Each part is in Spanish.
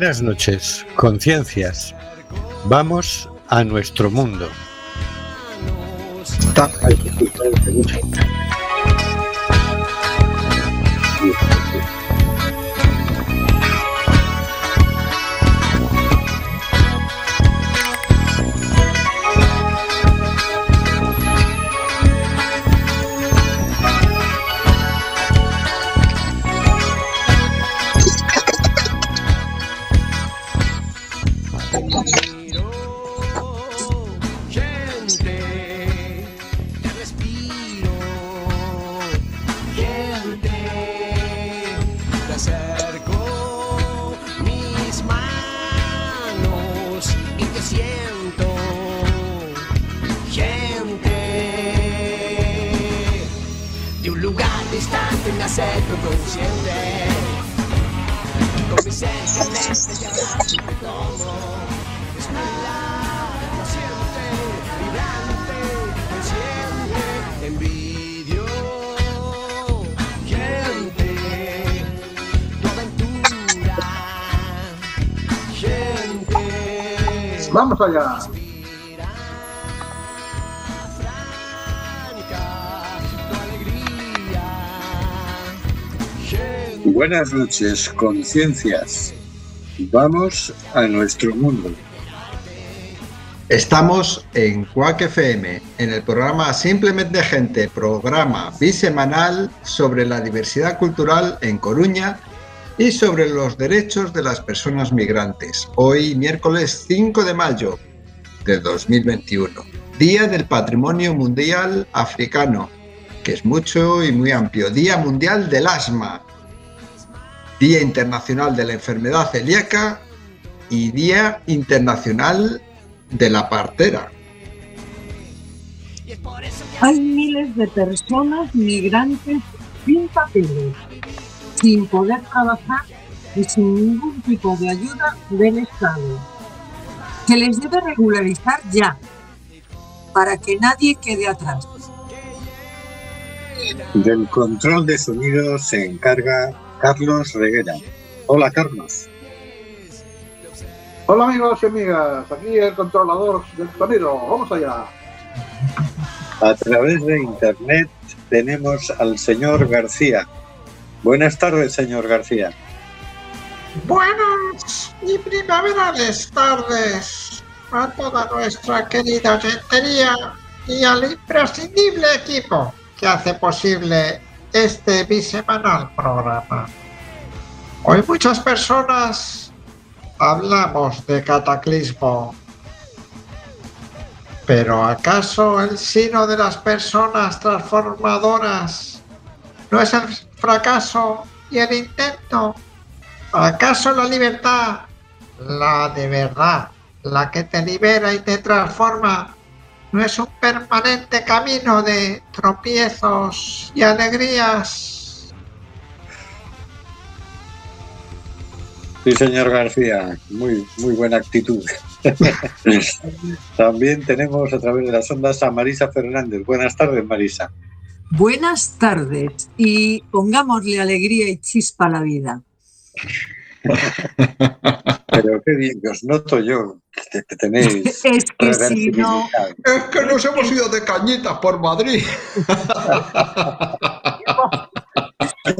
Buenas noches, conciencias. Vamos a nuestro mundo. Vamos allá. Buenas noches, conciencias. Vamos a nuestro mundo. Estamos en Cuac FM, en el programa Simplemente Gente, programa bisemanal sobre la diversidad cultural en Coruña y sobre los derechos de las personas migrantes. Hoy, miércoles 5 de mayo de 2021, Día del Patrimonio Mundial Africano, que es mucho y muy amplio. Día Mundial del Asma, Día Internacional de la Enfermedad Celíaca y Día Internacional de la Partera. Hay miles de personas migrantes sin papeles sin poder trabajar y sin ningún tipo de ayuda del Estado. Se les debe regularizar ya, para que nadie quede atrás. Del control de sonido se encarga Carlos Reguera. Hola Carlos. Hola amigos y amigas, aquí el controlador del sonido. Vamos allá. A través de internet tenemos al señor García. Buenas tardes, señor García. Buenas y primaverales tardes a toda nuestra querida oyentería y al imprescindible equipo que hace posible este bisemanal programa. Hoy muchas personas hablamos de cataclismo, pero ¿acaso el sino de las personas transformadoras no es el fracaso y el intento? ¿Acaso la libertad, la de verdad, la que te libera y te transforma, no es un permanente camino de tropiezos y alegrías? Sí, señor García, muy, muy buena actitud. También tenemos a través de las ondas a Marisa Fernández. Buenas tardes, Marisa. Buenas tardes y pongámosle alegría y chispa a la vida. Pero qué bien os noto yo, que, que tenéis. Es que si no. Es que nos hemos ido de cañitas por Madrid.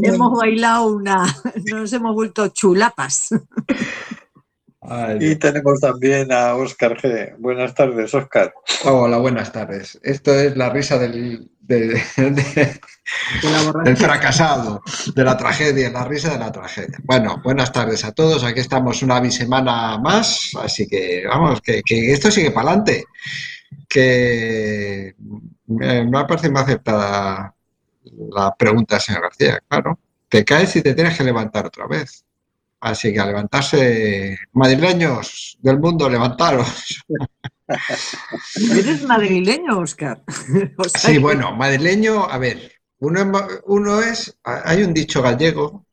hemos bailado una. Nos hemos vuelto chulapas. y tenemos también a Óscar G. Buenas tardes, Óscar. Hola, buenas tardes. Esto es la risa del, de- de- del fracasado, de la tragedia, la risa de la tragedia. Bueno, buenas tardes a todos. Aquí estamos una bisemana más, así que vamos, que, que esto sigue para adelante. Que me, me ha parecido más aceptada la pregunta, señor García. Claro, te caes y te tienes que levantar otra vez. Así que a levantarse, madrileños del mundo, levantaros. ¿Eres madrileño, Oscar? O sea Sí, que- bueno, madrileño, a ver, uno es, uno es, hay un dicho gallego,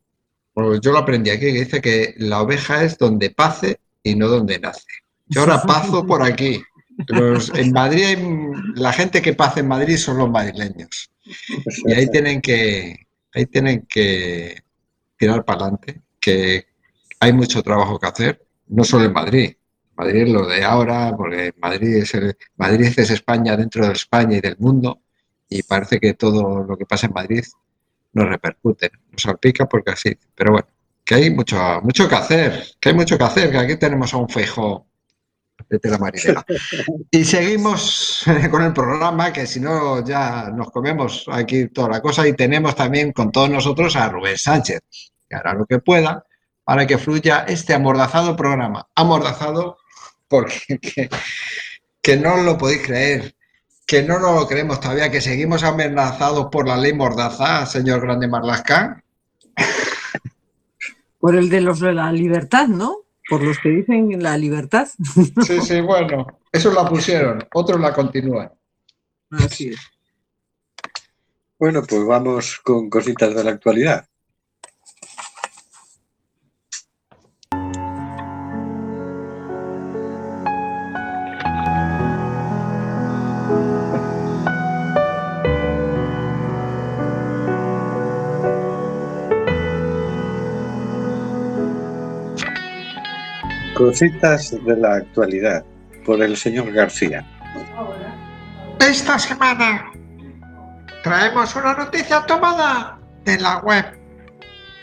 bueno, yo lo aprendí aquí, que dice que la oveja es donde pace y no donde nace. Yo ahora pazo por aquí. Los- en Madrid, la gente que pasa en Madrid son los madrileños. Y ahí tienen que, ahí tienen que tirar para adelante, que, hay mucho trabajo que hacer, no solo en Madrid. Madrid es lo de ahora, porque Madrid es, Madrid es España dentro de España y del mundo, y parece que todo lo que pasa en Madrid nos repercute, nos salpica porque así. Pero bueno, que hay mucho, mucho que hacer, que hay mucho que hacer, que aquí tenemos a un fejo de tela marinera. Y seguimos con el programa, que si no ya nos comemos aquí toda la cosa y tenemos también con todos nosotros a Rubén Sánchez, que hará lo que pueda para que fluya este amordazado programa. Amordazado porque que, no lo podéis creer, que no nos lo creemos todavía, que seguimos amenazados por la ley Mordaza, señor Grande Marlascán. Por el de los de la libertad, ¿no? Por los que dicen la libertad. Sí, sí, bueno, eso la pusieron, otros la continúan. Así es. Bueno, pues vamos con cositas de la actualidad. Cositas de la actualidad por el señor García. Esta semana traemos una noticia tomada de la web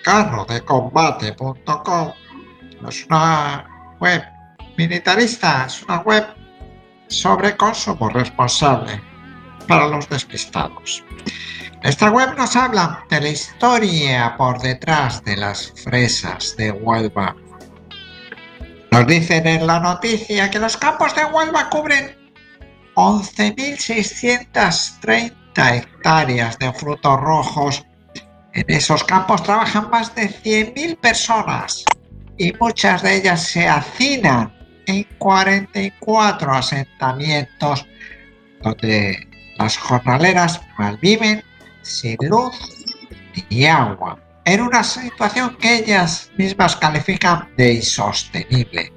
carrodecombate.com. No es una web militarista, es una web sobre consumo responsable para los despistados. Esta web nos habla de la historia por detrás de las fresas de Huelva nos dicen en la noticia que los campos de Huelva cubren 11.630 hectáreas de frutos rojos. En esos campos trabajan más de 100.000 personas y muchas de ellas se hacinan en 44 asentamientos donde las jornaleras malviven sin luz ni agua en una situación que ellas mismas califican de insostenible.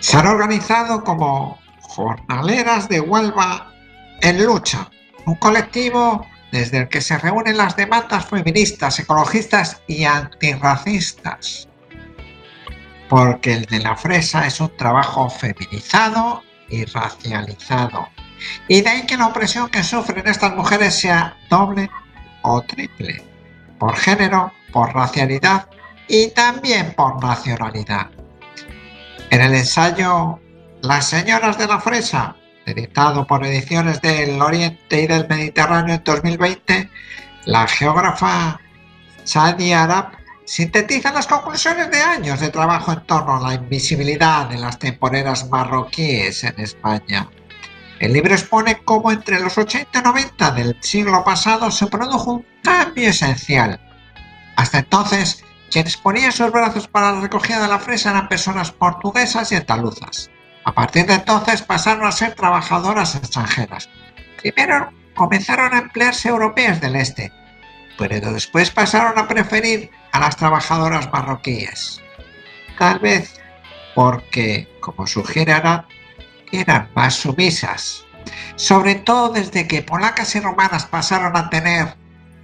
Se han organizado como jornaleras de Huelva en lucha, un colectivo desde el que se reúnen las demandas feministas, ecologistas y antirracistas. Porque el de la fresa es un trabajo feminizado y racializado. Y de ahí que la opresión que sufren estas mujeres sea doble o triple por género, por racialidad y también por nacionalidad. En el ensayo Las señoras de la fresa, editado por ediciones del Oriente y del Mediterráneo en 2020, la geógrafa Sadi Arab sintetiza las conclusiones de años de trabajo en torno a la invisibilidad de las temporeras marroquíes en España. El libro expone cómo entre los 80 y 90 del siglo pasado se produjo un cambio esencial. Hasta entonces, quienes ponían sus brazos para la recogida de la fresa eran personas portuguesas y andaluzas. A partir de entonces pasaron a ser trabajadoras extranjeras. Primero comenzaron a emplearse europeas del este, pero después pasaron a preferir a las trabajadoras marroquíes. Tal vez porque, como sugiere eran más sumisas, sobre todo desde que polacas y romanas pasaron a tener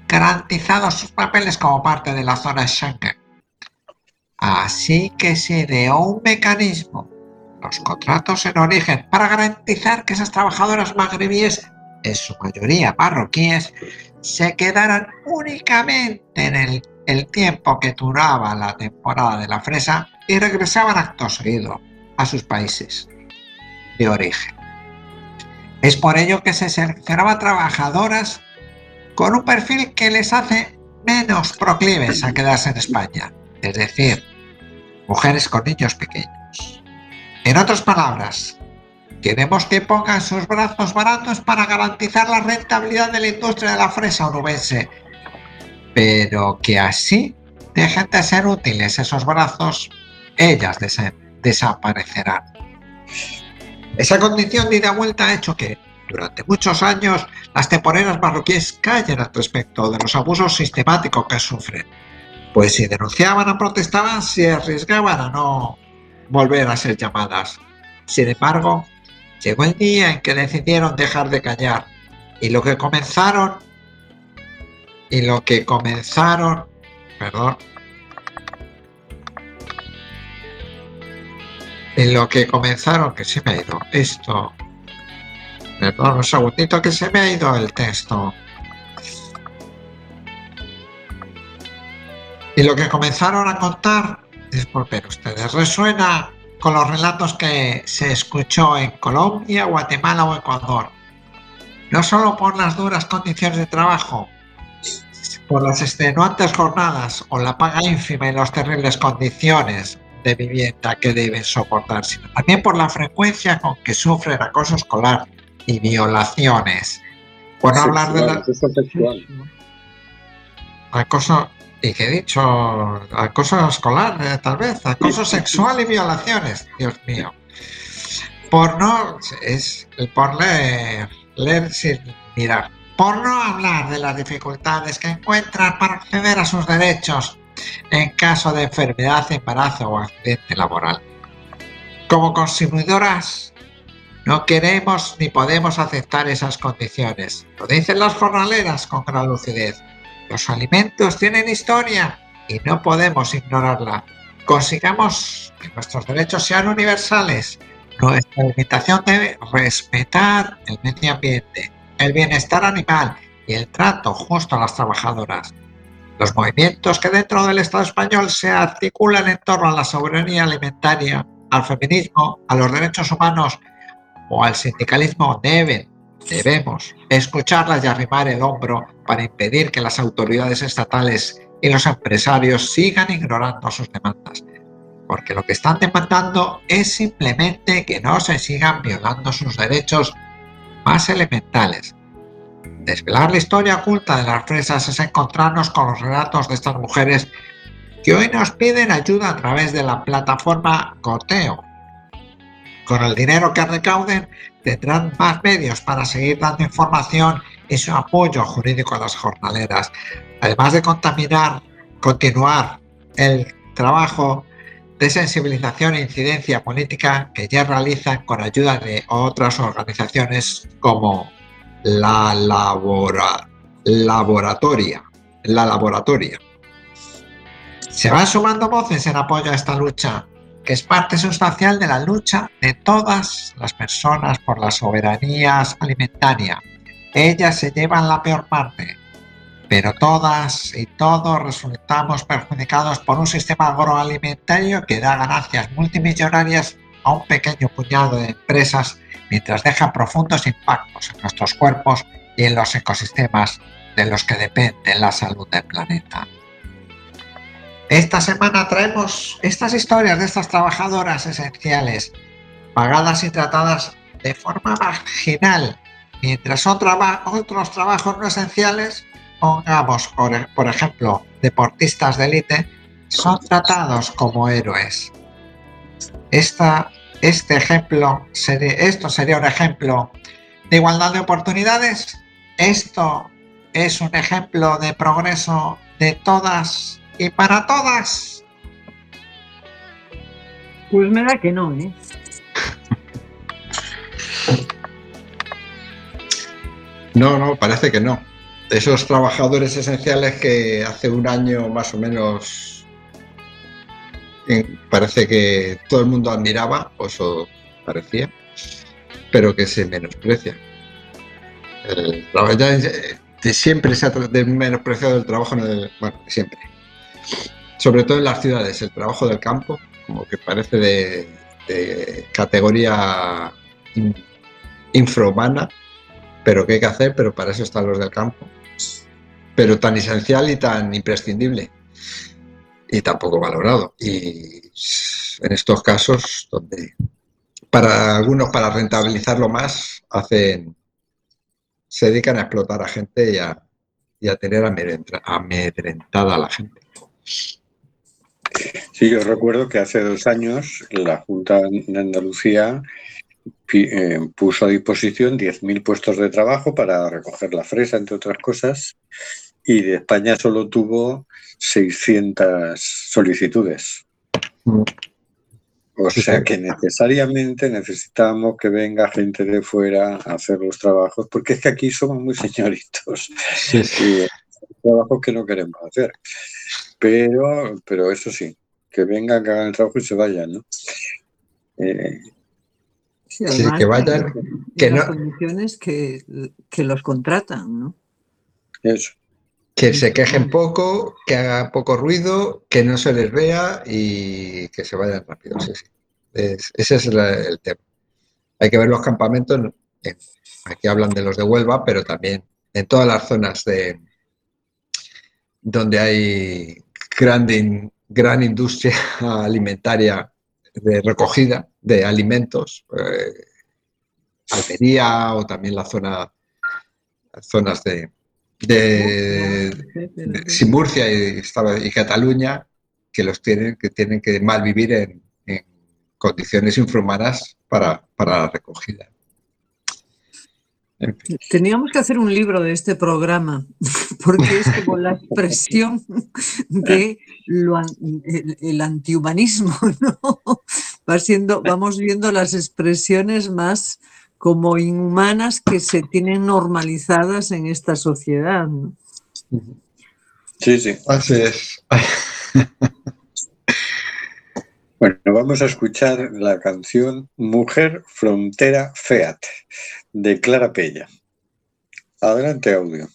garantizados sus papeles como parte de la zona Schengen. Así que se ideó un mecanismo, los contratos en origen, para garantizar que esas trabajadoras magrebíes, en su mayoría marroquíes, se quedaran únicamente en el, el tiempo que duraba la temporada de la fresa y regresaban acto seguido a sus países origen. Es por ello que se seleccionaba trabajadoras con un perfil que les hace menos proclives a quedarse en España, es decir, mujeres con niños pequeños. En otras palabras, queremos que pongan sus brazos baratos para garantizar la rentabilidad de la industria de la fresa urubense, pero que así dejen de ser útiles esos brazos, ellas desaparecerán. Esa condición de ida vuelta ha hecho que, durante muchos años, las temporeras marroquíes callen al respecto de los abusos sistemáticos que sufren. Pues si denunciaban o protestaban, se arriesgaban a no volver a ser llamadas. Sin embargo, llegó el día en que decidieron dejar de callar y lo que comenzaron y lo que comenzaron, perdón, En lo que comenzaron, que se me ha ido esto. Perdón, un segundito que se me ha ido el texto. Y lo que comenzaron a contar, disculpen ustedes, resuena con los relatos que se escuchó en Colombia, Guatemala o Ecuador. No solo por las duras condiciones de trabajo, por las extenuantes jornadas o la paga ínfima y las terribles condiciones de vivienda que deben soportar, sino también por la frecuencia con que sufren acoso escolar y violaciones. Por no hablar de la... Acoso, y que he dicho, acoso escolar, eh, tal vez, acoso sexual y violaciones, Dios mío. Por no, es por leer, leer sin mirar. Por no hablar de las dificultades que encuentran para acceder a sus derechos en caso de enfermedad, embarazo o accidente laboral. Como consumidoras, no queremos ni podemos aceptar esas condiciones. Lo dicen las jornaleras con gran lucidez. Los alimentos tienen historia y no podemos ignorarla. Consigamos que nuestros derechos sean universales. Nuestra limitación debe respetar el medio ambiente, el bienestar animal y el trato justo a las trabajadoras. Los movimientos que dentro del Estado español se articulan en torno a la soberanía alimentaria, al feminismo, a los derechos humanos o al sindicalismo deben Debemos escucharlas y arrimar el hombro para impedir que las autoridades estatales y los empresarios sigan ignorando sus demandas, porque lo que están demandando es simplemente que no se sigan violando sus derechos más elementales. Desvelar la historia oculta de las fresas es encontrarnos con los relatos de estas mujeres que hoy nos piden ayuda a través de la plataforma Goteo. Con el dinero que recauden tendrán más medios para seguir dando información y su apoyo jurídico a las jornaleras, además de contaminar, continuar el trabajo de sensibilización e incidencia política que ya realizan con ayuda de otras organizaciones como la laboratoria, la laboratoria. Se van sumando voces en apoyo a esta lucha que es parte sustancial de la lucha de todas las personas por la soberanía alimentaria. Ellas se llevan la peor parte, pero todas y todos resultamos perjudicados por un sistema agroalimentario que da ganancias multimillonarias a un pequeño puñado de empresas mientras deja profundos impactos en nuestros cuerpos y en los ecosistemas de los que depende la salud del planeta. Esta semana traemos estas historias de estas trabajadoras esenciales, pagadas y tratadas de forma marginal, mientras otros trabajos no esenciales, pongamos por, ejemplo deportistas de élite, son tratados como héroes. Esta, este ejemplo, esto sería un ejemplo de igualdad de oportunidades. Esto es un ejemplo de progreso de todas y para todas. Pues me da que no, ¿eh? No, no, parece que no. Esos trabajadores esenciales que hace un año más o menos parece que todo el mundo admiraba, o eso parecía, pero que se menosprecia. El siempre se ha menospreciado el trabajo bueno, siempre sobre todo en las ciudades, el trabajo del campo, como que parece de, categoría infrahumana, pero que hay que hacer, pero para eso están los del campo. Pero tan esencial y tan imprescindible y tan poco valorado. Y en estos casos, donde para algunos, para rentabilizarlo más, hacen se dedican a explotar a gente y a, y a tener amedrentada a la gente. Sí, yo recuerdo que hace dos años la Junta de Andalucía eh, puso a disposición 10.000 puestos de trabajo para recoger la fresa, entre otras cosas, y de España solo tuvo 600 solicitudes. Mm. O sea que necesariamente necesitamos que venga gente de fuera a hacer los trabajos, porque es que aquí somos muy señoritos. Sí, sí. trabajos que no queremos hacer. Pero, pero eso sí, que vengan, que hagan el trabajo y se vayan, ¿no? Eh, Sí, además que vayan, que las no- condiciones que, que los contratan, ¿no? eso. Que se quejen poco, que haga poco ruido, que no se les vea y que se vayan rápido. Sí, sí. Es- ese es la- el tema. Hay que ver los campamentos. en- aquí hablan de los de Huelva, pero también en todas las zonas de donde hay gran, in- gran industria alimentaria de recogida de alimentos, eh, Almería o también la zona, las zonas de, de, de- Murcia y, Cataluña, que los tienen, que tienen que malvivir en, en condiciones infrahumanas para, para la recogida. En fin. Teníamos que hacer un libro de este programa, porque es como la expresión de lo an- el, el antihumanismo, ¿no? Va siendo, vamos viendo las expresiones más como inhumanas que se tienen normalizadas en esta sociedad. ¿no? Sí, sí. Así es. Bueno, vamos a escuchar la canción Mujer Frontera Feat de Clara Pella. Adelante, audio.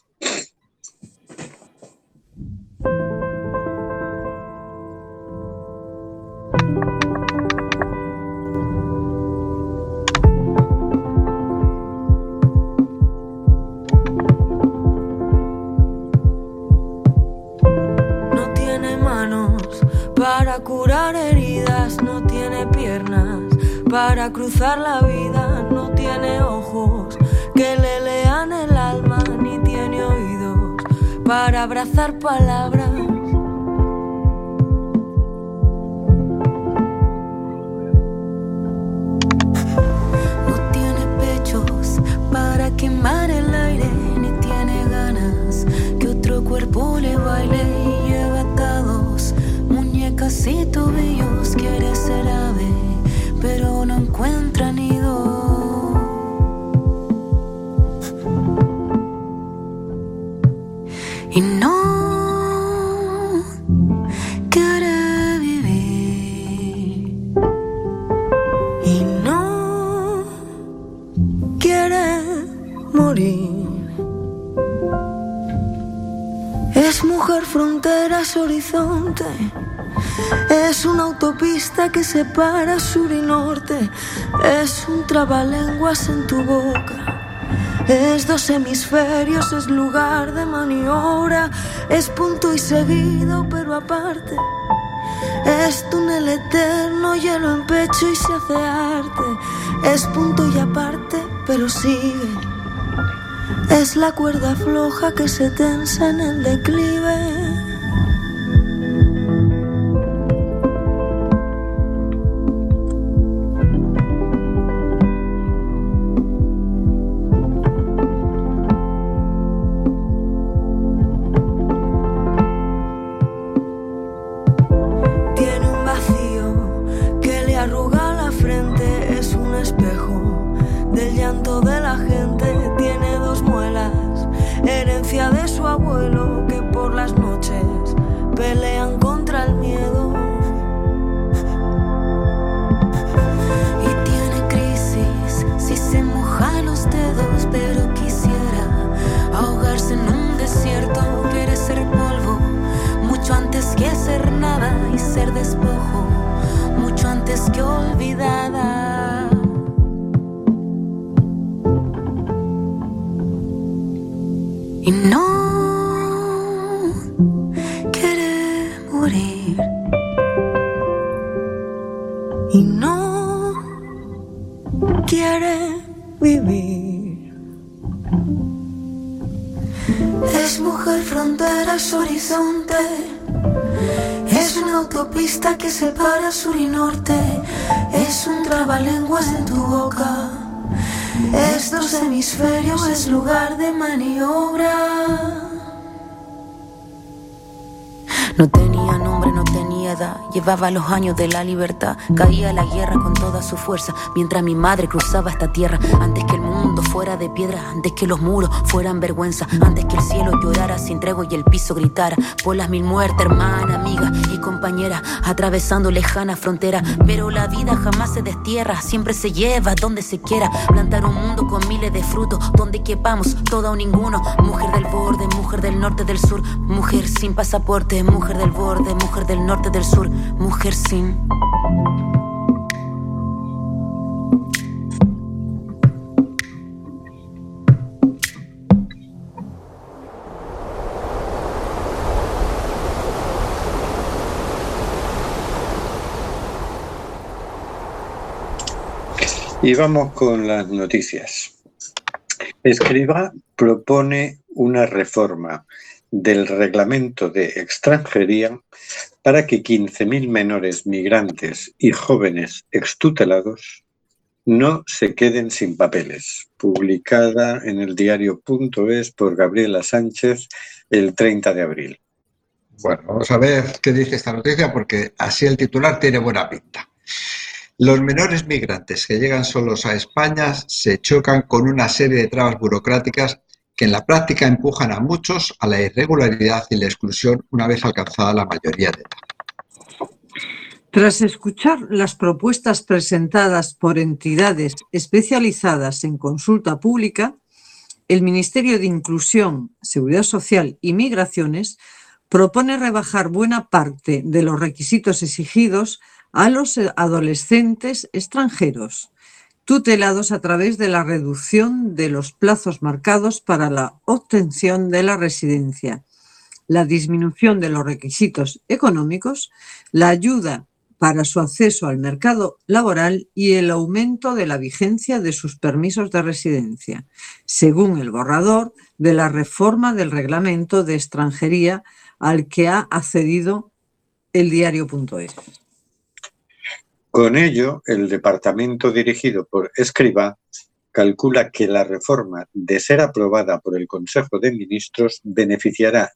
Para cruzar la vida, no tiene ojos que le lean el alma, ni tiene oídos para abrazar palabras. No tiene pechos para quemar el aire, ni tiene ganas que otro cuerpo le baile y lleva atados muñecas y tobillos. Es una autopista que separa sur y norte. Es un trabalenguas en tu boca. Es dos hemisferios, es lugar de maniobra. Es punto y seguido, pero aparte. Es túnel eterno, hielo en pecho y se hace arte. Es punto y aparte, pero sigue. Es la cuerda floja que se tensa en el declive. Desierto. Quiere ser polvo mucho antes que ser nada y ser despojo, mucho antes que olvidada. Y no sur y norte. Es un trabalenguas en tu boca. Es dos hemisferios, es lugar de maniobra. No tenía nombre, no tenía edad, llevaba los años de la libertad. Caía la guerra con toda su fuerza, mientras mi madre cruzaba esta tierra. Antes que el fuera de piedra, antes que los muros fueran vergüenza, antes que el cielo llorara sin tregua y el piso gritara. Por las mil muertes, hermana, amiga y compañera, atravesando lejana frontera. Pero la vida jamás se destierra, siempre se lleva donde se quiera. Plantar un mundo con miles de frutos, donde quepamos todo o ninguno. Mujer del borde, mujer del norte, del sur, mujer sin pasaporte, mujer del borde, mujer del norte, del sur, mujer sin. Y vamos con las noticias. Escriba propone una reforma del reglamento de extranjería para que 15.000 menores migrantes y jóvenes extutelados no se queden sin papeles, publicada en el diario.es por Gabriela Sánchez el 30 de abril. Bueno, vamos a ver qué dice esta noticia porque así el titular tiene buena pinta. Los menores migrantes que llegan solos a España se chocan con una serie de trabas burocráticas que en la práctica empujan a muchos a la irregularidad y la exclusión una vez alcanzada la mayoría de edad. Tras escuchar las propuestas presentadas por entidades especializadas en consulta pública, el Ministerio de Inclusión, Seguridad Social y Migraciones propone rebajar buena parte de los requisitos exigidos a los adolescentes extranjeros, tutelados a través de la reducción de los plazos marcados para la obtención de la residencia, la disminución de los requisitos económicos, la ayuda para su acceso al mercado laboral y el aumento de la vigencia de sus permisos de residencia, según el borrador de la reforma del reglamento de extranjería al que ha accedido el diario.es. Con ello, el departamento dirigido por Escriba calcula que la reforma, de ser aprobada por el Consejo de Ministros, beneficiará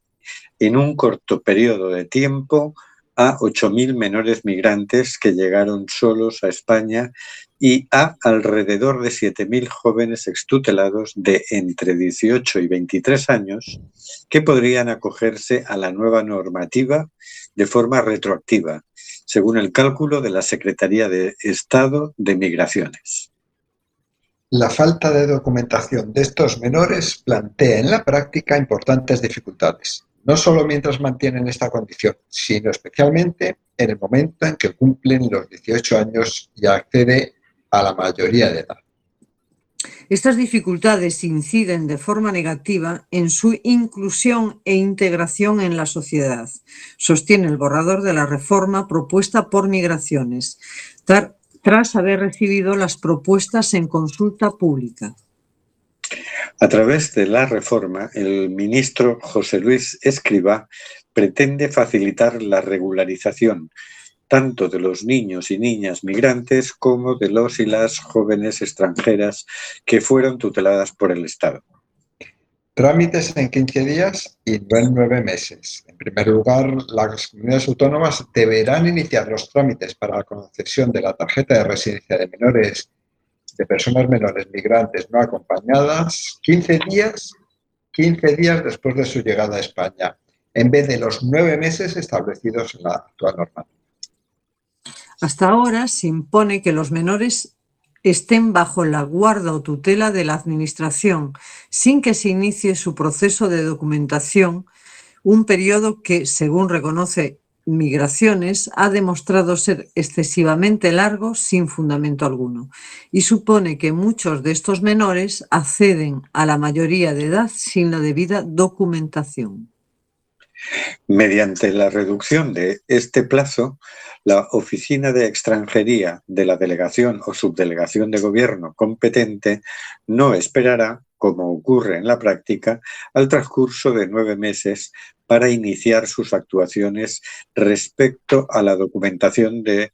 en un corto periodo de tiempo a 8.000 menores migrantes que llegaron solos a España y a alrededor de 7.000 jóvenes extutelados de entre 18 y 23 años que podrían acogerse a la nueva normativa de forma retroactiva, según el cálculo de la Secretaría de Estado de Migraciones. La falta de documentación de estos menores plantea en la práctica importantes dificultades, no solo mientras mantienen esta condición, sino especialmente en el momento en que cumplen los 18 años y accede a la mayoría de edad. Estas dificultades inciden de forma negativa en su inclusión e integración en la sociedad, sostiene el borrador de la reforma propuesta por Migraciones, tras haber recibido las propuestas en consulta pública. A través de la reforma, el ministro José Luis Escriba pretende facilitar la regularización tanto de los niños y niñas migrantes como de los y las jóvenes extranjeras que fueron tuteladas por el Estado. Trámites en 15 días y no en 9 meses. En primer lugar, las comunidades autónomas deberán iniciar los trámites para la concesión de la tarjeta de residencia de menores, de personas menores migrantes no acompañadas, 15 días, 15 días después de su llegada a España, en vez de los 9 meses establecidos en la actual normativa. Hasta ahora se impone que los menores estén bajo la guarda o tutela de la Administración sin que se inicie su proceso de documentación, un periodo que, según reconoce Migraciones, ha demostrado ser excesivamente largo sin fundamento alguno y supone que muchos de estos menores acceden a la mayoría de edad sin la debida documentación. Mediante la reducción de este plazo, la Oficina de Extranjería de la Delegación o Subdelegación de Gobierno competente no esperará, como ocurre en la práctica, al transcurso de nueve meses para iniciar sus actuaciones respecto a la documentación de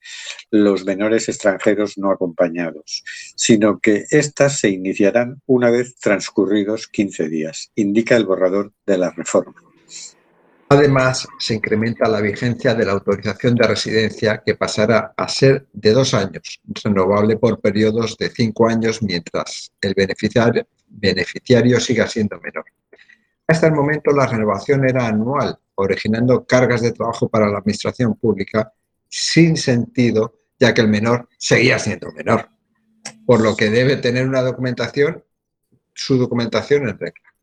los menores extranjeros no acompañados, sino que éstas se iniciarán una vez transcurridos 15 días, indica el borrador de la reforma. Además, se incrementa la vigencia de la autorización de residencia que pasará a ser de dos años, renovable por periodos de cinco años mientras el beneficiario, beneficiario siga siendo menor. Hasta el momento la renovación era anual, originando cargas de trabajo para la administración pública sin sentido, ya que el menor seguía siendo menor, por lo que debe tener una documentación, su documentación en regla.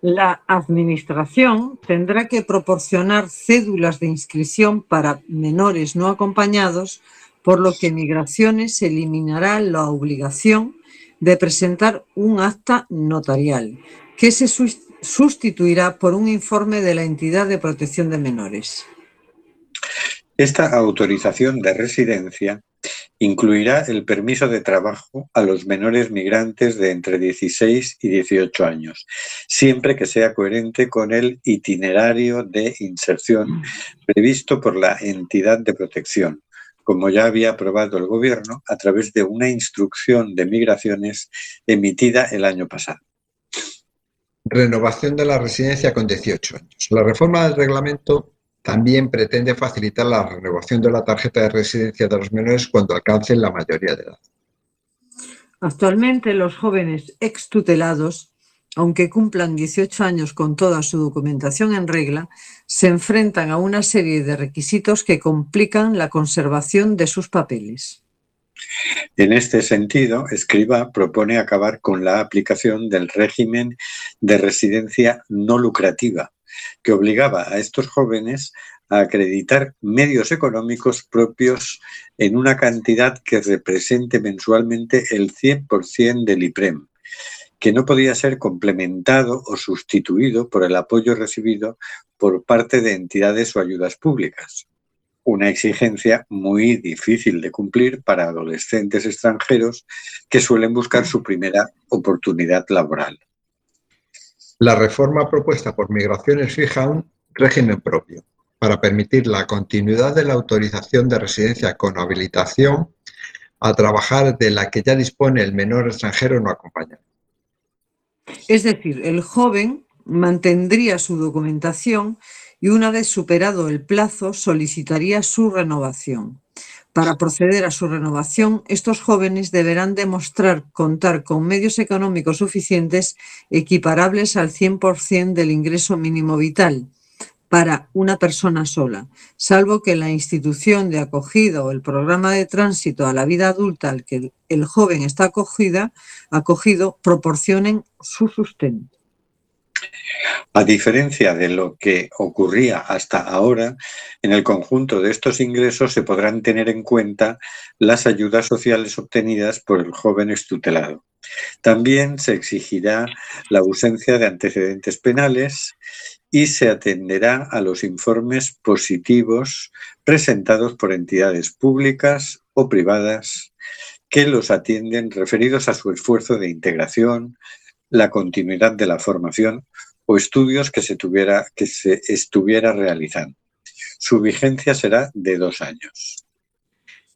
La Administración tendrá que proporcionar cédulas de inscripción para menores no acompañados, por lo que Migraciones eliminará la obligación de presentar un acta notarial, que se sustituirá por un informe de la entidad de protección de menores. Esta autorización de residencia incluirá el permiso de trabajo a los menores migrantes de entre 16 y 18 años, siempre que sea coherente con el itinerario de inserción previsto por la entidad de protección, como ya había aprobado el Gobierno a través de una instrucción de migraciones emitida el año pasado. Renovación de la residencia con 18 años. La reforma del reglamento también pretende facilitar la renovación de la tarjeta de residencia de los menores cuando alcancen la mayoría de edad. Actualmente los jóvenes extutelados, aunque cumplan 18 años con toda su documentación en regla, se enfrentan a una serie de requisitos que complican la conservación de sus papeles. En este sentido, Escriba propone acabar con la aplicación del régimen de residencia no lucrativa, que obligaba a estos jóvenes a acreditar medios económicos propios en una cantidad que represente mensualmente el 100% del IPREM, que no podía ser complementado o sustituido por el apoyo recibido por parte de entidades o ayudas públicas. Una exigencia muy difícil de cumplir para adolescentes extranjeros que suelen buscar su primera oportunidad laboral. La reforma propuesta por Migraciones fija un régimen propio para permitir la continuidad de la autorización de residencia con habilitación a trabajar de la que ya dispone el menor extranjero no acompañado. Es decir, el joven mantendría su documentación y una vez superado el plazo solicitaría su renovación. Para proceder a su renovación, estos jóvenes deberán demostrar contar con medios económicos suficientes equiparables al 100% del ingreso mínimo vital para una persona sola, salvo que la institución de acogida o el programa de tránsito a la vida adulta al que el joven está acogida, acogido proporcionen su sustento. A diferencia de lo que ocurría hasta ahora, en el conjunto de estos ingresos se podrán tener en cuenta las ayudas sociales obtenidas por el joven estutelado. También se exigirá la ausencia de antecedentes penales y se atenderá a los informes positivos presentados por entidades públicas o privadas que los atienden referidos a su esfuerzo de integración, la continuidad de la formación o estudios que se, tuviera, que se estuviera realizando. Su vigencia será de dos años.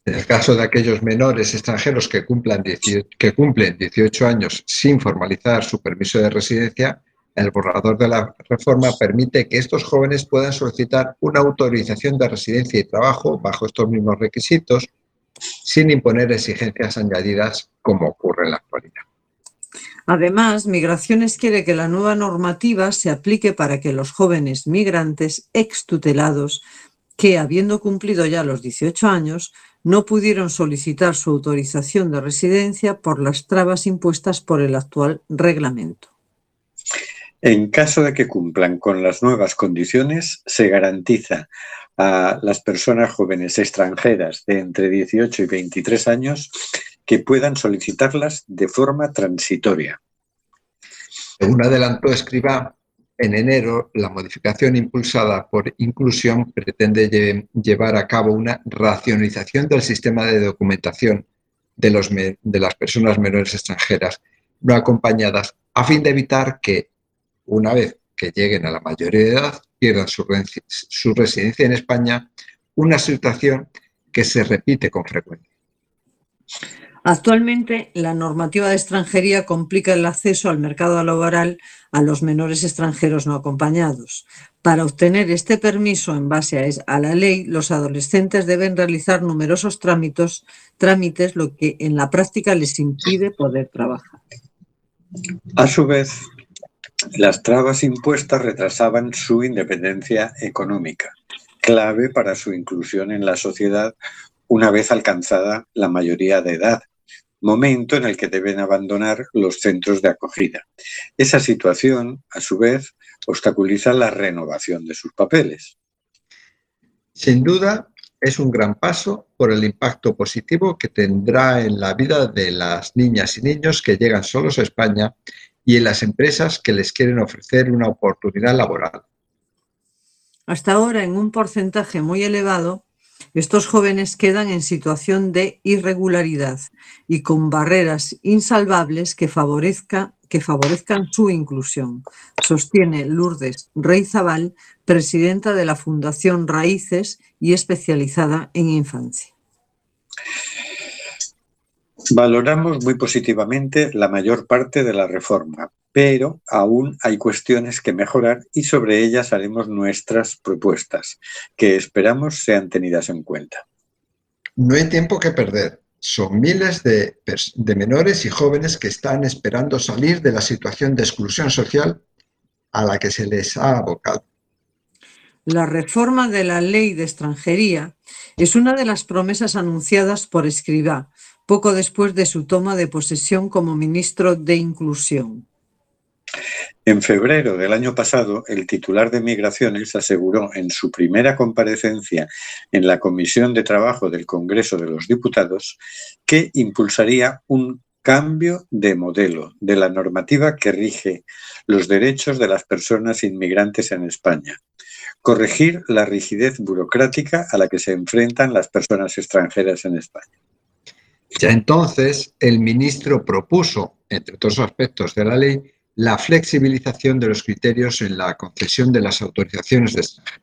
En el caso de aquellos menores extranjeros que, cumplan que cumplen 18 años sin formalizar su permiso de residencia, el borrador de la reforma permite que estos jóvenes puedan solicitar una autorización de residencia y trabajo bajo estos mismos requisitos sin imponer exigencias añadidas como ocurre en la actualidad. Además, Migraciones quiere que la nueva normativa se aplique para que los jóvenes migrantes extutelados que, habiendo cumplido ya los 18 años, no pudieron solicitar su autorización de residencia por las trabas impuestas por el actual reglamento. En caso de que cumplan con las nuevas condiciones, se garantiza a las personas jóvenes extranjeras de entre 18 y 23 años que puedan solicitarlas de forma transitoria. Según adelantó Escriba, en enero la modificación impulsada por Inclusión pretende llevar a cabo una racionalización del sistema de documentación de, los de las personas menores extranjeras no acompañadas a fin de evitar que, una vez que lleguen a la mayoría de edad, pierdan su, su residencia en España, una situación que se repite con frecuencia. Actualmente, la normativa de extranjería complica el acceso al mercado laboral a los menores extranjeros no acompañados. Para obtener este permiso en base a la ley, los adolescentes deben realizar numerosos trámites, trámites, lo que en la práctica les impide poder trabajar. A su vez, las trabas impuestas retrasaban su independencia económica, clave para su inclusión en la sociedad una vez alcanzada la mayoría de edad, momento en el que deben abandonar los centros de acogida. Esa situación, a su vez, obstaculiza la renovación de sus papeles. Sin duda, es un gran paso por el impacto positivo que tendrá en la vida de las niñas y niños que llegan solos a España y en las empresas que les quieren ofrecer una oportunidad laboral. Hasta ahora, en un porcentaje muy elevado, estos jóvenes quedan en situación de irregularidad y con barreras insalvables que, que favorezcan su inclusión, sostiene Lourdes Reizabal, presidenta de la Fundación Raíces y especializada en infancia. Valoramos muy positivamente la mayor parte de la reforma, pero aún hay cuestiones que mejorar y sobre ellas haremos nuestras propuestas, que esperamos sean tenidas en cuenta. No hay tiempo que perder. Son miles de, menores y jóvenes que están esperando salir de la situación de exclusión social a la que se les ha abocado. La reforma de la ley de extranjería es una de las promesas anunciadas por Escribá poco después de su toma de posesión como ministro de Inclusión. En febrero del año pasado, el titular de Migraciones aseguró en su primera comparecencia en la Comisión de Trabajo del Congreso de los Diputados que impulsaría un cambio de modelo de la normativa que rige los derechos de las personas inmigrantes en España, corregir la rigidez burocrática a la que se enfrentan las personas extranjeras en España. Ya entonces, el ministro propuso, entre otros aspectos de la ley, la flexibilización de los criterios en la concesión de las autorizaciones de extranjero.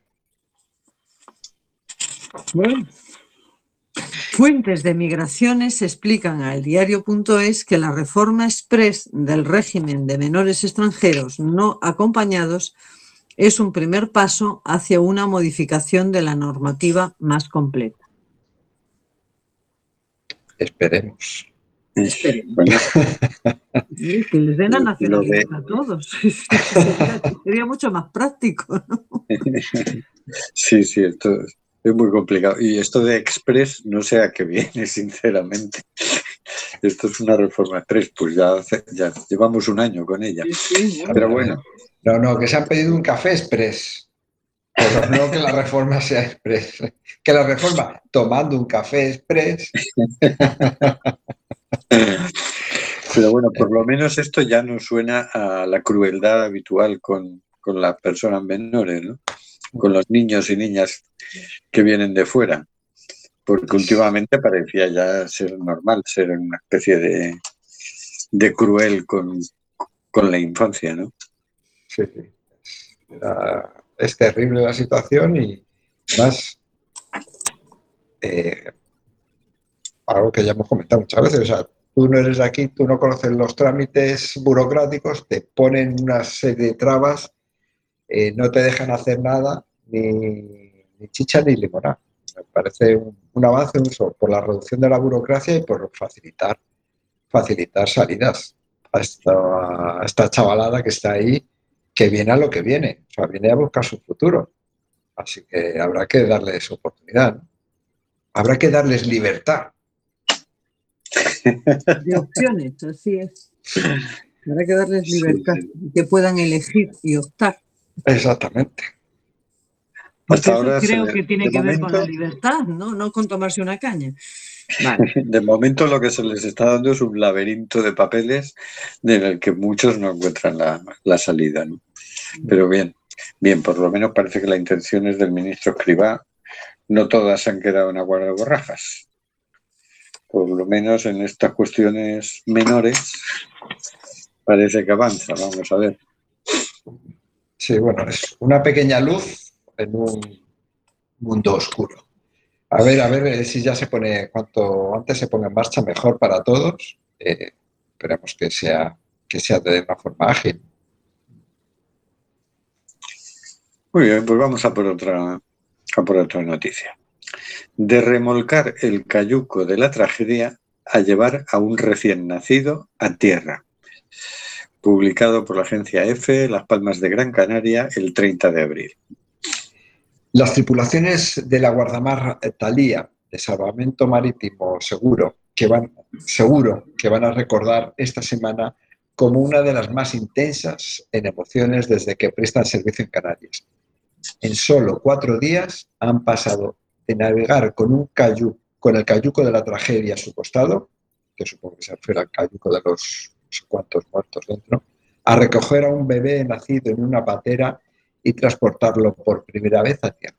Fuentes de migraciones explican al diario.es que la reforma express del régimen de menores extranjeros no acompañados es un primer paso hacia una modificación de la normativa más completa. Esperemos. que les den la nacionalidad a todos. Sería, mucho más práctico. ¿no? Sí, sí, esto es muy complicado. Y esto de Express no sé a qué viene, sinceramente. Esto es una reforma Express, pues ya, ya llevamos un año con ella. Pero bueno. No, no, que se han pedido un café Express. Pero no que la reforma sea express. Que la reforma tomando un café express. Pero bueno, por lo menos esto ya no suena a la crueldad habitual con, las personas menores, ¿no? Con los niños y niñas que vienen de fuera. Porque últimamente parecía ya ser normal, ser una especie de, de cruel con, la infancia, ¿no? Sí, sí. Es terrible la situación y más eh, algo que ya hemos comentado muchas veces, o sea, tú no eres de aquí, tú no conoces los trámites burocráticos, te ponen una serie de trabas, eh, no te dejan hacer nada, ni, chicha ni limonada. Me parece un, avance por la reducción de la burocracia y por facilitar, facilitar salidas a esta, a esta chavalada que está ahí, que viene a lo que viene, o sea, viene a buscar su futuro. Así que habrá que darles oportunidad. Habrá que darles libertad de opciones, así es. Habrá que darles libertad, que puedan elegir y optar. Exactamente. Hasta ahora creo que tiene que ver con la libertad, ¿no? No con tomarse una caña. De momento lo que se les está dando es un laberinto de papeles en el que muchos no encuentran la, salida. ¿no? Pero bien, bien, por lo menos parece que la intención es del ministro Escribá. No todas han quedado en agua de borrajas por lo menos en estas cuestiones menores, parece que avanza. Vamos a ver. Sí, bueno, es una pequeña luz en un mundo oscuro. A ver, a ver eh, si ya se pone, cuanto antes se ponga en marcha, mejor para todos. Eh, esperemos que sea, que sea de una forma ágil. Muy bien, pues vamos a por otra, a por otra noticia. De remolcar el cayuco de la tragedia a llevar a un recién nacido a tierra. Publicado por la agencia EFE, Las Palmas de Gran Canaria, el 30 de abril. Las tripulaciones de la guardamar Talía de Salvamento Marítimo Seguro que van, seguro que van a recordar esta semana como una de las más intensas en emociones desde que prestan servicio en Canarias. En solo cuatro días han pasado de navegar con el cayuco de la tragedia a su costado, que supongo que se refiere al cayuco de los no sé cuántos muertos dentro, a recoger a un bebé nacido en una patera y transportarlo por primera vez a tierra.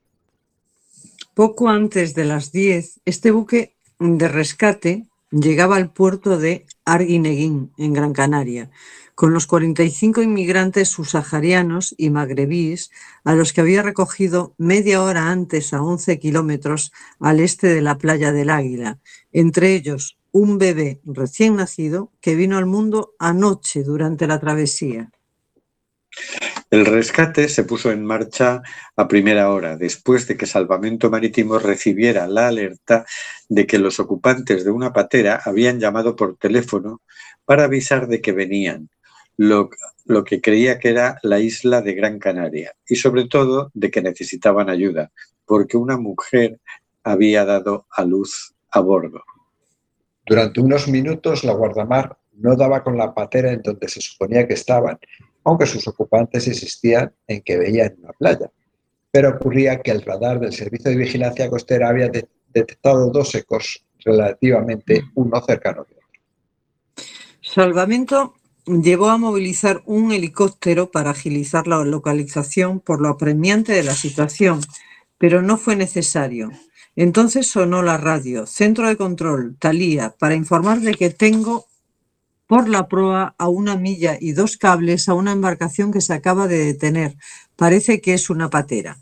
Poco antes de las 10, este buque de rescate llegaba al puerto de Arguineguín, en Gran Canaria, con los 45 inmigrantes subsaharianos y magrebíes a los que había recogido media hora antes a 11 kilómetros al este de la playa del Águila, entre ellos un bebé recién nacido que vino al mundo anoche durante la travesía. El rescate se puso en marcha a primera hora, después de que Salvamento Marítimo recibiera la alerta de que los ocupantes de una patera habían llamado por teléfono para avisar de que venían, lo, que creía que era la isla de Gran Canaria, y sobre todo de que necesitaban ayuda, porque una mujer había dado a luz a bordo. Durante unos minutos la guardamar no daba con la patera en donde se suponía que estaban aunque sus ocupantes insistían en que veían una playa. Pero ocurría que el radar del Servicio de Vigilancia Costera había de detectado dos ecos relativamente uno cercano al otro. Salvamento llevó a movilizar un helicóptero para agilizar la localización por lo apremiante de la situación, pero no fue necesario. Entonces sonó la radio, centro de control, Talía, para informar de que tengo por la proa a una milla y dos cables a una embarcación que se acaba de detener. Parece que es una patera.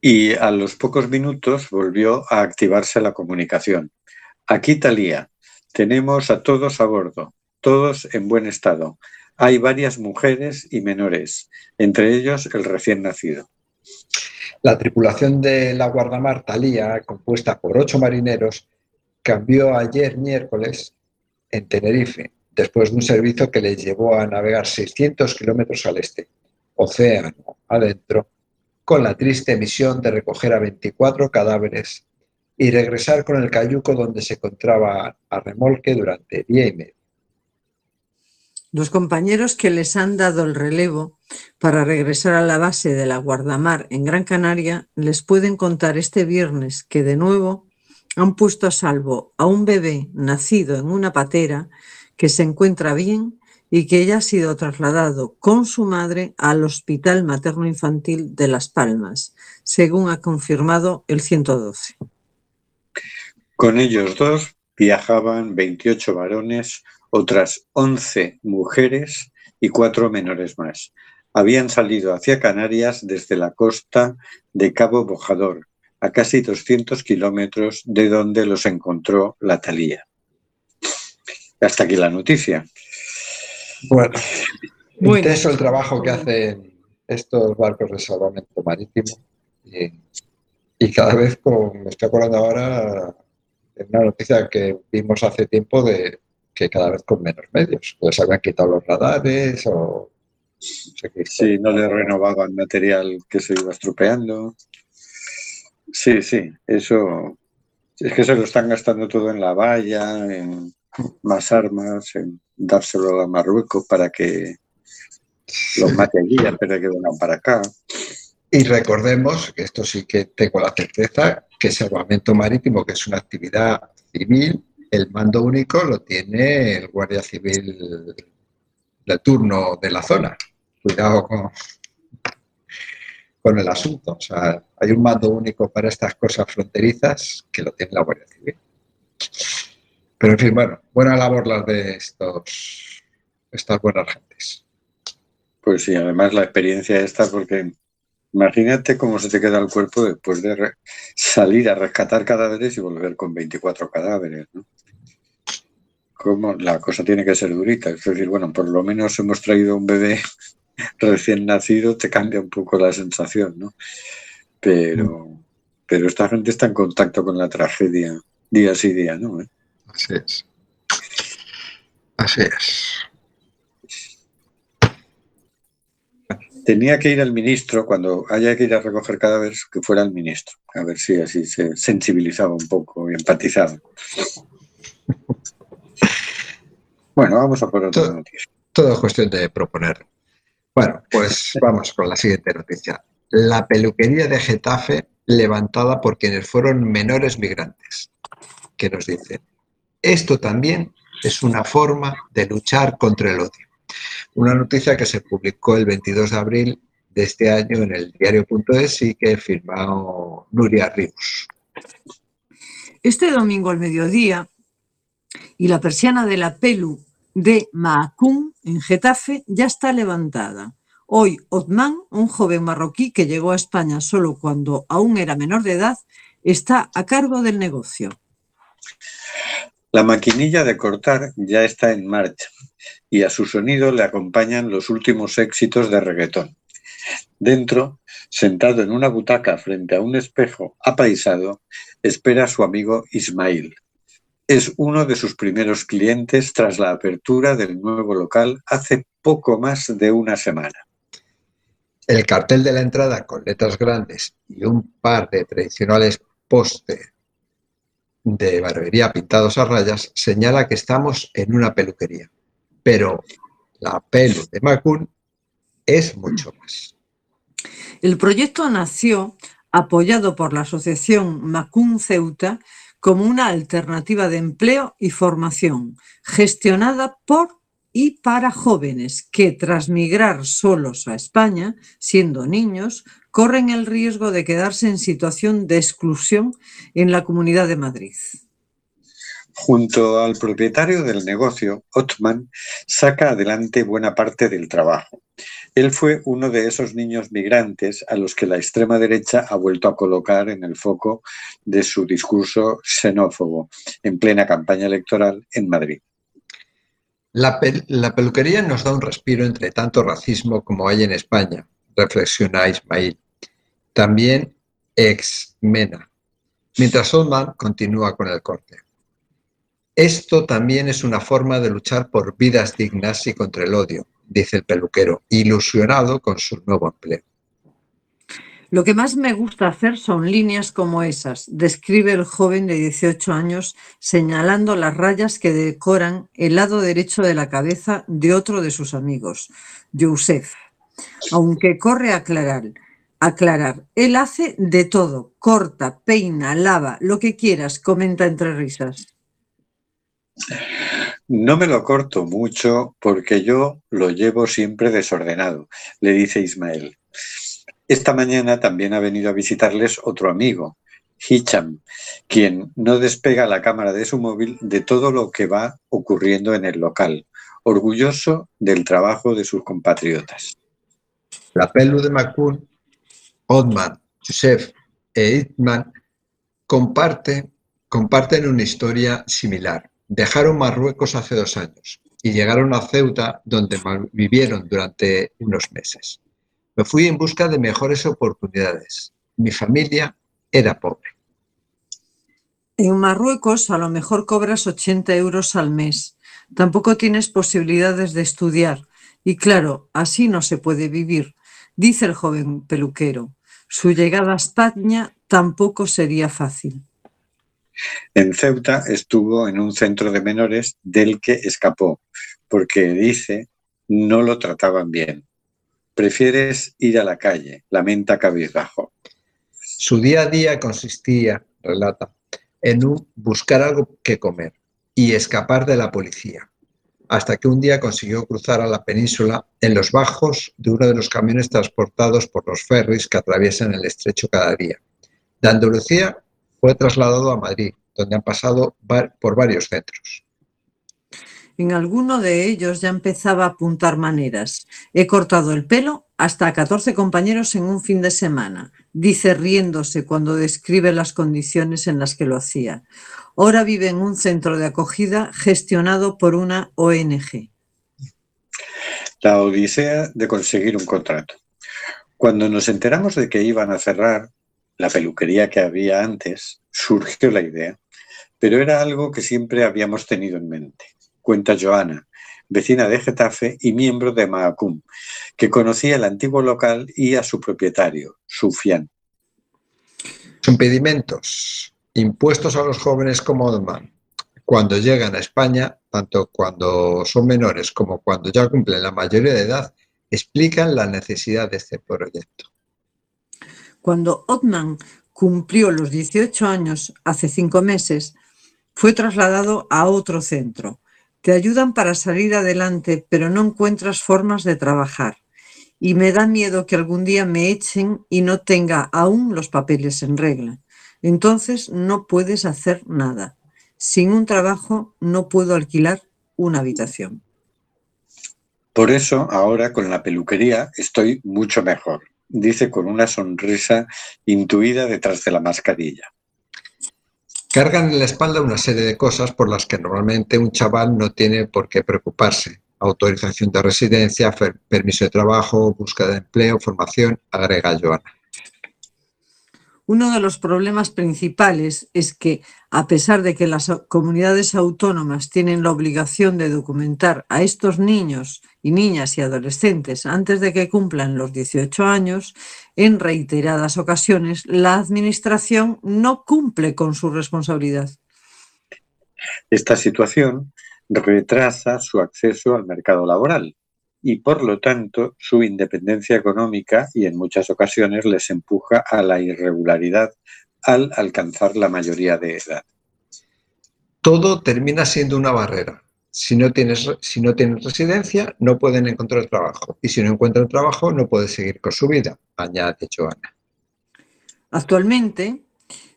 Y a los pocos minutos volvió a activarse la comunicación. Aquí Talía, tenemos a todos a bordo, todos en buen estado. Hay varias mujeres y menores, entre ellos el recién nacido. La tripulación de la guardamar Talía, compuesta por ocho marineros, cambió ayer miércoles en Tenerife, después de un servicio que les llevó a navegar 600 kilómetros al este, océano adentro, con la triste misión de recoger a 24 cadáveres y regresar con el cayuco donde se encontraba a remolque durante día y medio. Los compañeros que les han dado el relevo para regresar a la base de la Guardamar en Gran Canaria les pueden contar este viernes que de nuevo han puesto a salvo a un bebé nacido en una patera que se encuentra bien y que ya ha sido trasladado con su madre al Hospital Materno Infantil de Las Palmas, según ha confirmado el 112. Con ellos dos viajaban 28 varones, otras 11 mujeres y cuatro menores más. Habían salido hacia Canarias desde la costa de Cabo Bojador, a casi 200 kilómetros de donde los encontró la Talía. Hasta aquí la noticia. Bueno, muy intenso el trabajo que hacen estos barcos de salvamento marítimo y, cada vez con, me estoy acordando ahora de una noticia que vimos hace tiempo de que cada vez con menos medios, pues habían quitado los radares o... No sé sí, no le renovaban material que se iba estropeando. Sí, sí, eso es que se lo están gastando todo en la valla, en más armas, en dárselo a Marruecos para que los mate allí, pero que vengan para acá. Y recordemos, que esto sí que tengo la certeza, que salvamento marítimo, que es una actividad civil, el mando único lo tiene el Guardia Civil del turno de la zona. Cuidado con, con el asunto. O sea, hay un mando único para estas cosas fronterizas que lo tiene la Guardia Civil. Pero en fin, bueno, buena labor las de estos, estas buenas gentes. Pues sí, además la experiencia esta porque Imagínate cómo se te queda el cuerpo después de salir a rescatar cadáveres y volver con 24 cadáveres, ¿no? Como la cosa tiene que ser durita. Es decir, bueno, por lo menos hemos traído un bebé recién nacido, te cambia un poco la sensación, ¿no? Pero, pero esta gente está en contacto con la tragedia día sí día, ¿no? ¿Eh? Así es. Así es. Tenía que ir el ministro, cuando haya que ir a recoger cadáveres, que fuera el ministro, a ver si así se sensibilizaba un poco y empatizaba. Bueno, vamos a por otra Todo- noticia. Todo es cuestión de proponer. Bueno, pues vamos con la siguiente noticia. La peluquería de Getafe levantada por quienes fueron menores migrantes. Que nos dice, esto también es una forma de luchar contra el odio. Una noticia que se publicó el 22 de abril de este año en el diario.es y que firmó Nuria Ribos. Este domingo al mediodía, y la persiana de la Pelu de Maacún, en Getafe, ya está levantada. Hoy, Othman, un joven marroquí que llegó a España solo cuando aún era menor de edad, está a cargo del negocio. La maquinilla de cortar ya está en marcha y a su sonido le acompañan los últimos éxitos de reggaetón. Dentro, sentado en una butaca frente a un espejo apaisado, espera a su amigo Ismail. Es uno de sus primeros clientes tras la apertura del nuevo local hace poco más de una semana. El cartel de la entrada con letras grandes y un par de tradicionales postes de barbería pintados a rayas señala que estamos en una peluquería. Pero la pelu de Macun es mucho más. El proyecto nació apoyado por la asociación Macún Ceuta como una alternativa de empleo y formación, gestionada por y para jóvenes que tras migrar solos a España, siendo niños, corren el riesgo de quedarse en situación de exclusión en la Comunidad de Madrid. Junto al propietario del negocio, Ottman saca adelante buena parte del trabajo. Él fue uno de esos niños migrantes a los que la extrema derecha ha vuelto a colocar en el foco de su discurso xenófobo en plena campaña electoral en Madrid. La, pel- la peluquería nos da un respiro entre tanto racismo como hay en España, reflexiona Ismail. También ex Mena. Mientras Oldman continúa con el corte. Esto también es una forma de luchar por vidas dignas y contra el odio, dice el peluquero, ilusionado con su nuevo empleo. Lo que más me gusta hacer son líneas como esas, describe el joven de 18 años señalando las rayas que decoran el lado derecho de la cabeza de otro de sus amigos, Youssef. Aunque corre a aclarar, aclarar, él hace de todo, corta, peina, lava, lo que quieras, comenta entre risas. No me lo corto mucho porque yo lo llevo siempre desordenado, le dice Ismael. Esta mañana también ha venido a visitarles otro amigo, Hicham, quien no despega la cámara de su móvil de todo lo que va ocurriendo en el local, orgulloso del trabajo de sus compatriotas. La pelu de Macun, Oldman, Joseph e Itman comparte, comparten una historia similar. Dejaron Marruecos hace dos años y llegaron a Ceuta, donde vivieron durante unos meses. Me fui en busca de mejores oportunidades. Mi familia era pobre. En Marruecos a lo mejor cobras 80 euros al mes. Tampoco tienes posibilidades de estudiar. Y claro, así no se puede vivir, dice el joven peluquero. Su llegada a España tampoco sería fácil. En Ceuta estuvo en un centro de menores del que escapó, porque dice no lo trataban bien. Prefieres ir a la calle, lamenta cabizbajo. Su día a día consistía, relata, en buscar algo que comer y escapar de la policía, hasta que un día consiguió cruzar a la península en los bajos de uno de los camiones transportados por los ferries que atraviesan el estrecho cada día. De Andalucía fue trasladado a Madrid, donde han pasado por varios centros. En alguno de ellos ya empezaba a apuntar maneras. He cortado el pelo hasta 14 compañeros en un fin de semana, dice riéndose cuando describe las condiciones en las que lo hacía. Ahora vive en un centro de acogida gestionado por una ONG. La odisea de conseguir un contrato. Cuando nos enteramos de que iban a cerrar la peluquería que había antes, surgió la idea, pero era algo que siempre habíamos tenido en mente. Cuenta Joana, vecina de Getafe y miembro de Mahacum, que conocía el antiguo local y a su propietario, Sufian. Impedimentos. Impuestos a los jóvenes como Odman. Cuando llegan a España, tanto cuando son menores como cuando ya cumplen la mayoría de edad, explican la necesidad de este proyecto. Cuando Otman cumplió los 18 años, hace cinco meses, fue trasladado a otro centro, te ayudan para salir adelante, pero no encuentras formas de trabajar. Y me da miedo que algún día me echen y no tenga aún los papeles en regla. Entonces no puedes hacer nada. Sin un trabajo no puedo alquilar una habitación. Por eso ahora con la peluquería estoy mucho mejor, dice con una sonrisa intuida detrás de la mascarilla cargan en la espalda una serie de cosas por las que normalmente un chaval no tiene por qué preocuparse. Autorización de residencia, permiso de trabajo, búsqueda de empleo, formación, agrega Joana. Uno de los problemas principales es que, a pesar de que las comunidades autónomas tienen la obligación de documentar a estos niños y niñas y adolescentes antes de que cumplan los 18 años, en reiteradas ocasiones la Administración no cumple con su responsabilidad. Esta situación retrasa su acceso al mercado laboral y por lo tanto su independencia económica y en muchas ocasiones les empuja a la irregularidad al alcanzar la mayoría de edad. Todo termina siendo una barrera. Si no, tienes, si no tienes residencia, no pueden encontrar trabajo. Y si no encuentran trabajo, no pueden seguir con su vida, añade Joana. Actualmente,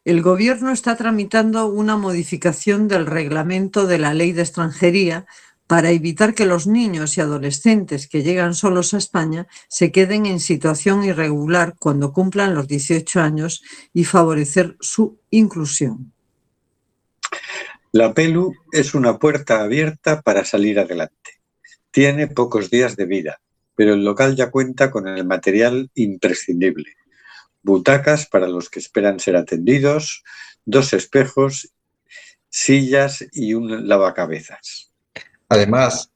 el Gobierno está tramitando una modificación del reglamento de la Ley de Extranjería para evitar que los niños y adolescentes que llegan solos a España se queden en situación irregular cuando cumplan los 18 años y favorecer su inclusión. La PELU es una puerta abierta para salir adelante. Tiene pocos días de vida, pero el local ya cuenta con el material imprescindible. Butacas para los que esperan ser atendidos, dos espejos, sillas y un lavacabezas. Además,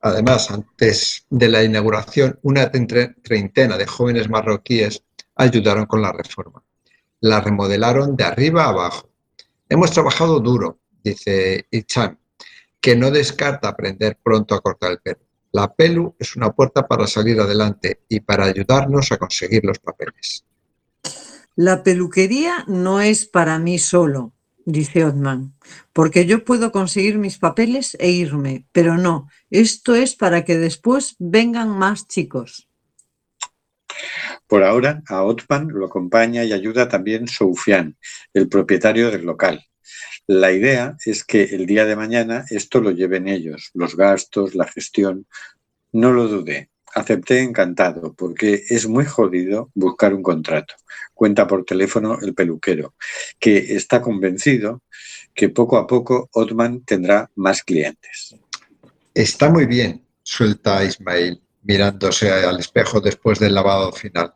además, antes de la inauguración, una treintena de jóvenes marroquíes ayudaron con la reforma. La remodelaron de arriba a abajo. Hemos trabajado duro, dice Icham, que no descarta aprender pronto a cortar el pelo. La pelu es una puerta para salir adelante y para ayudarnos a conseguir los papeles. La peluquería no es para mí solo, dice Otman, porque yo puedo conseguir mis papeles e irme, pero no, esto es para que después vengan más chicos. Por ahora, a Otman lo acompaña y ayuda también Soufian, el propietario del local. La idea es que el día de mañana esto lo lleven ellos, los gastos, la gestión. No lo dudé, acepté encantado, porque es muy jodido buscar un contrato. Cuenta por teléfono el peluquero, que está convencido que poco a poco Otman tendrá más clientes. Está muy bien, suelta Ismail, mirándose al espejo después del lavado final.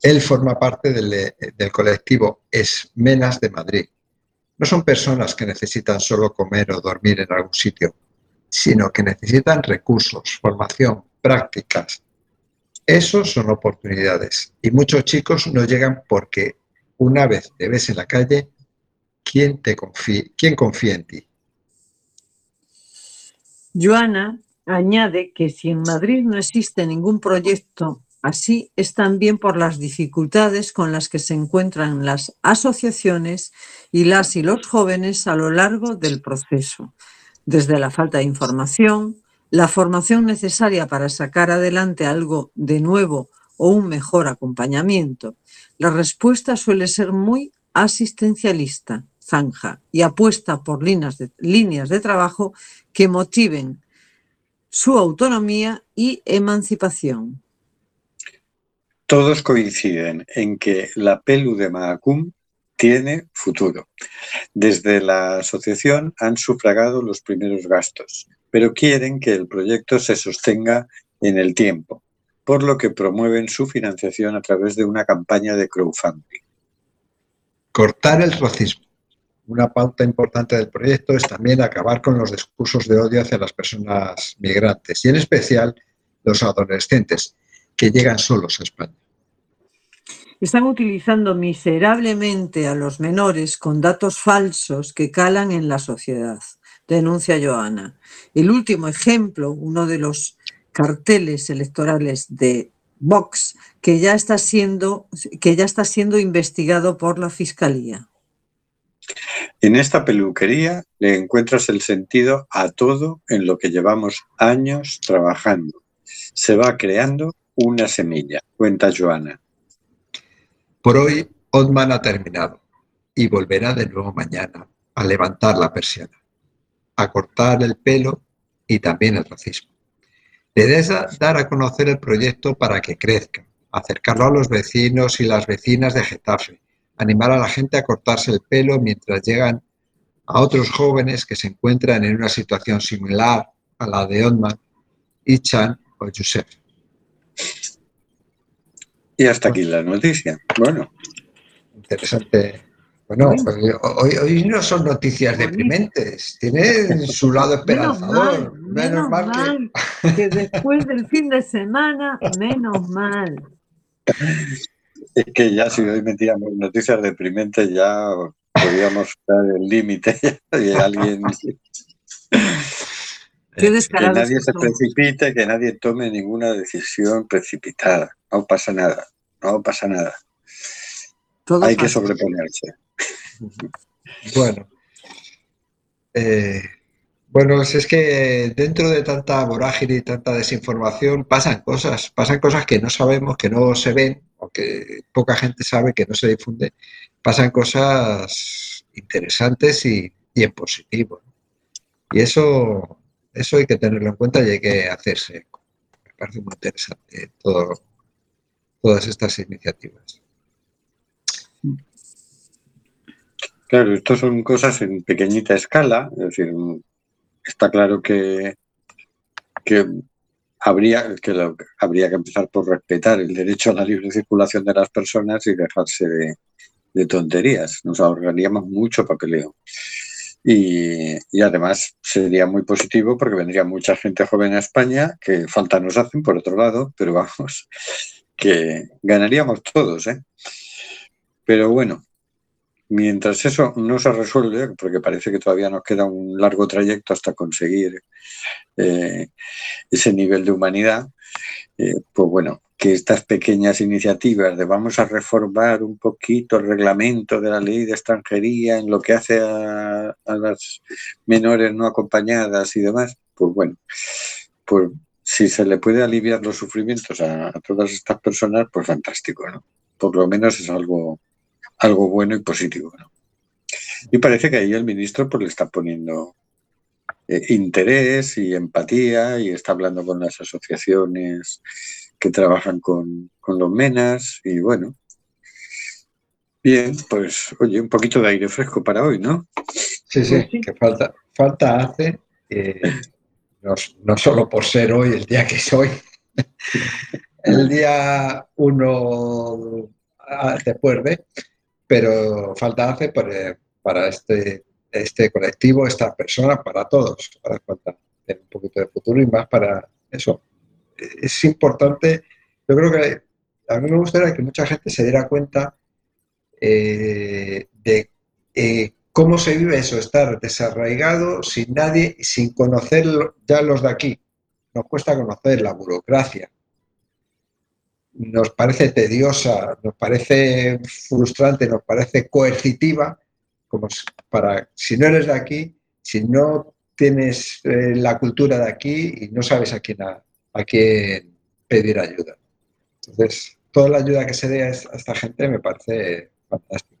Él forma parte del, del colectivo Esmenas de Madrid. No son personas que necesitan solo comer o dormir en algún sitio, sino que necesitan recursos, formación, prácticas. Esos son oportunidades. Y muchos chicos no llegan porque una vez te ves en la calle, ¿quién, te confía, quién confía en ti? Joana añade que si en Madrid no existe ningún proyecto así, es también por las dificultades con las que se encuentran las asociaciones y las y los jóvenes a lo largo del proceso, desde la falta de información, la formación necesaria para sacar adelante algo de nuevo o un mejor acompañamiento, la respuesta suele ser muy asistencialista, zanja, y apuesta por líneas de, trabajo que motiven su autonomía y emancipación. Todos coinciden en que la Pelu de Mahacum tiene futuro. Desde la asociación han sufragado los primeros gastos, pero quieren que el proyecto se sostenga en el tiempo, por lo que promueven su financiación a través de una campaña de crowdfunding. Cortar el racismo. Una pauta importante del proyecto es también acabar con los discursos de odio hacia las personas migrantes y en especial los adolescentes que llegan solos a España. Están utilizando miserablemente a los menores con datos falsos que calan en la sociedad, denuncia Joana. El último ejemplo, uno de los carteles electorales de Vox, que ya está siendo, que ya está siendo investigado por la Fiscalía. En esta peluquería le encuentras el sentido a todo en lo que llevamos años trabajando. Se va creando una semilla, cuenta Joana. Por hoy, Otman ha terminado y volverá de nuevo mañana a levantar la persiana, a cortar el pelo y también el racismo. Le dar a conocer el proyecto para que crezca, acercarlo a los vecinos y las vecinas de Getafe, animar a la gente a cortarse el pelo mientras llegan a otros jóvenes que se encuentran en una situación similar a la de Otman, Ichan o Yusef. Y hasta aquí la noticia. Bueno. Interesante. Bueno, hoy, no son noticias deprimentes, tiene su lado esperanzador. Menos mal, que... después del fin de semana, menos mal. Es que ya si hoy metíamos noticias deprimentes ya podíamos dar el límite y alguien... que nadie se precipite, que nadie tome ninguna decisión precipitada. No pasa nada, no pasa nada. Hay que sobreponerse. Bueno. Eh, bueno, es que dentro de tanta vorágine y tanta desinformación pasan cosas, pasan cosas que no sabemos, que no se ven, o que poca gente sabe, que no se difunde. Pasan cosas interesantes y, en positivo. Y eso, eso hay que tenerlo en cuenta y hay que hacerse. Me parece muy interesante todo, todas estas iniciativas. Claro, esto son cosas en pequeñita escala, es decir, está claro que, que habría que, habría que empezar por respetar el derecho a la libre circulación de las personas y dejarse de, tonterías. Nos ahorraríamos mucho papeleo. Y, y, además sería muy positivo porque vendría mucha gente joven a España, que falta nos hacen por otro lado, pero vamos, que ganaríamos todos. ¿eh? Pero bueno, mientras eso no se resuelve, porque parece que todavía nos queda un largo trayecto hasta conseguir eh, ese nivel de humanidad, eh, pues bueno, que estas pequeñas iniciativas de vamos a reformar un poquito el reglamento de la ley de extranjería en lo que hace a, las menores no acompañadas y demás, pues bueno, pues si se le puede aliviar los sufrimientos a, a todas estas personas, pues fantástico, ¿no? Por lo menos es algo algo bueno y positivo. Y parece que ahí el ministro pues, le está poniendo eh, interés y empatía y está hablando con las asociaciones que trabajan con, los menas y bueno. Bien, pues oye, un poquito de aire fresco para hoy, ¿no? Sí, sí, que falta, falta hace, eh, no, no, solo por ser hoy el día que soy, el día uno después de, pero falta hace para, este, este colectivo, estas personas, para todos. Ahora falta un poquito de futuro y más para eso. Es importante, yo creo que a mí me gustaría que mucha gente se diera cuenta eh, de eh, cómo se vive eso, estar desarraigado sin nadie, sin conocer ya los de aquí. Nos cuesta conocer la burocracia, nos parece tediosa, nos parece frustrante, nos parece coercitiva, como para si no eres de aquí, si no tienes eh, la cultura de aquí y no sabes a quién, a, quién pedir ayuda. Entonces, toda la ayuda que se dé a esta gente me parece fantástica.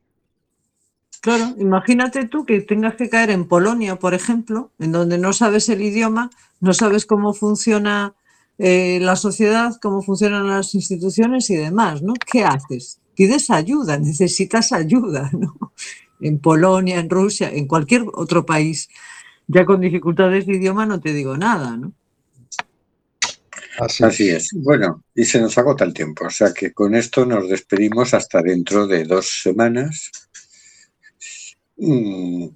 Claro, imagínate tú que tengas que caer en Polonia, por ejemplo, en donde no sabes el idioma, no sabes cómo funciona eh, la sociedad, cómo funcionan las instituciones y demás, ¿no? ¿Qué haces? Pides ayuda, necesitas ayuda, ¿no? En Polonia, en Rusia, en cualquier otro país. Ya con dificultades de idioma no te digo nada, ¿no? Así, Así es. Bueno, y se nos agota el tiempo, o sea que con esto nos despedimos hasta dentro de dos semanas. Mm,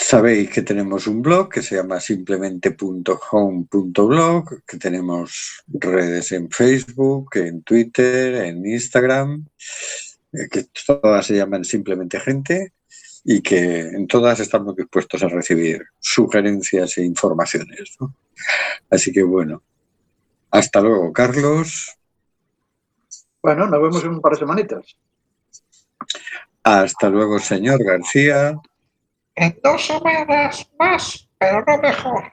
sabéis que tenemos un blog que se llama simplemente.home.blog, que tenemos redes en Facebook, en Twitter, en Instagram, eh, que todas se llaman simplemente gente y que en todas estamos dispuestos a recibir sugerencias e informaciones. Así que bueno, hasta luego, Carlos. Bueno, nos vemos en un par de semanitas. Hasta luego, señor García. En dos semanas más, pero no mejor.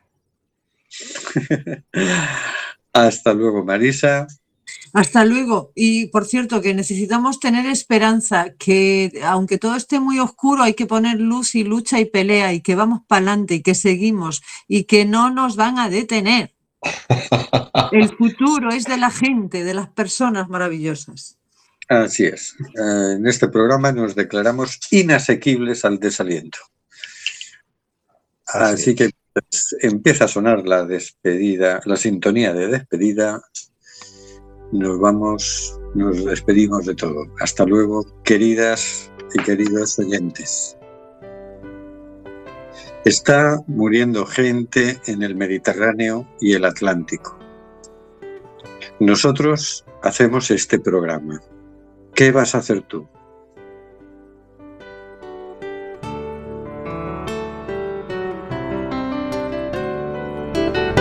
Hasta luego, Marisa. Hasta luego. Y por cierto, que necesitamos tener esperanza, que aunque todo esté muy oscuro, hay que poner luz y lucha y pelea y que vamos para adelante y que seguimos y que no nos van a detener. El futuro es de la gente, de las personas maravillosas. Así es. Eh, en este programa nos declaramos inasequibles al desaliento. Así, que pues, empieza a sonar la despedida, la sintonía de despedida. Nos vamos, nos despedimos de todo. Hasta luego, queridas y queridos oyentes. Está muriendo gente en el Mediterráneo y el Atlántico. Nosotros hacemos este programa. ¿Qué vas a hacer tú?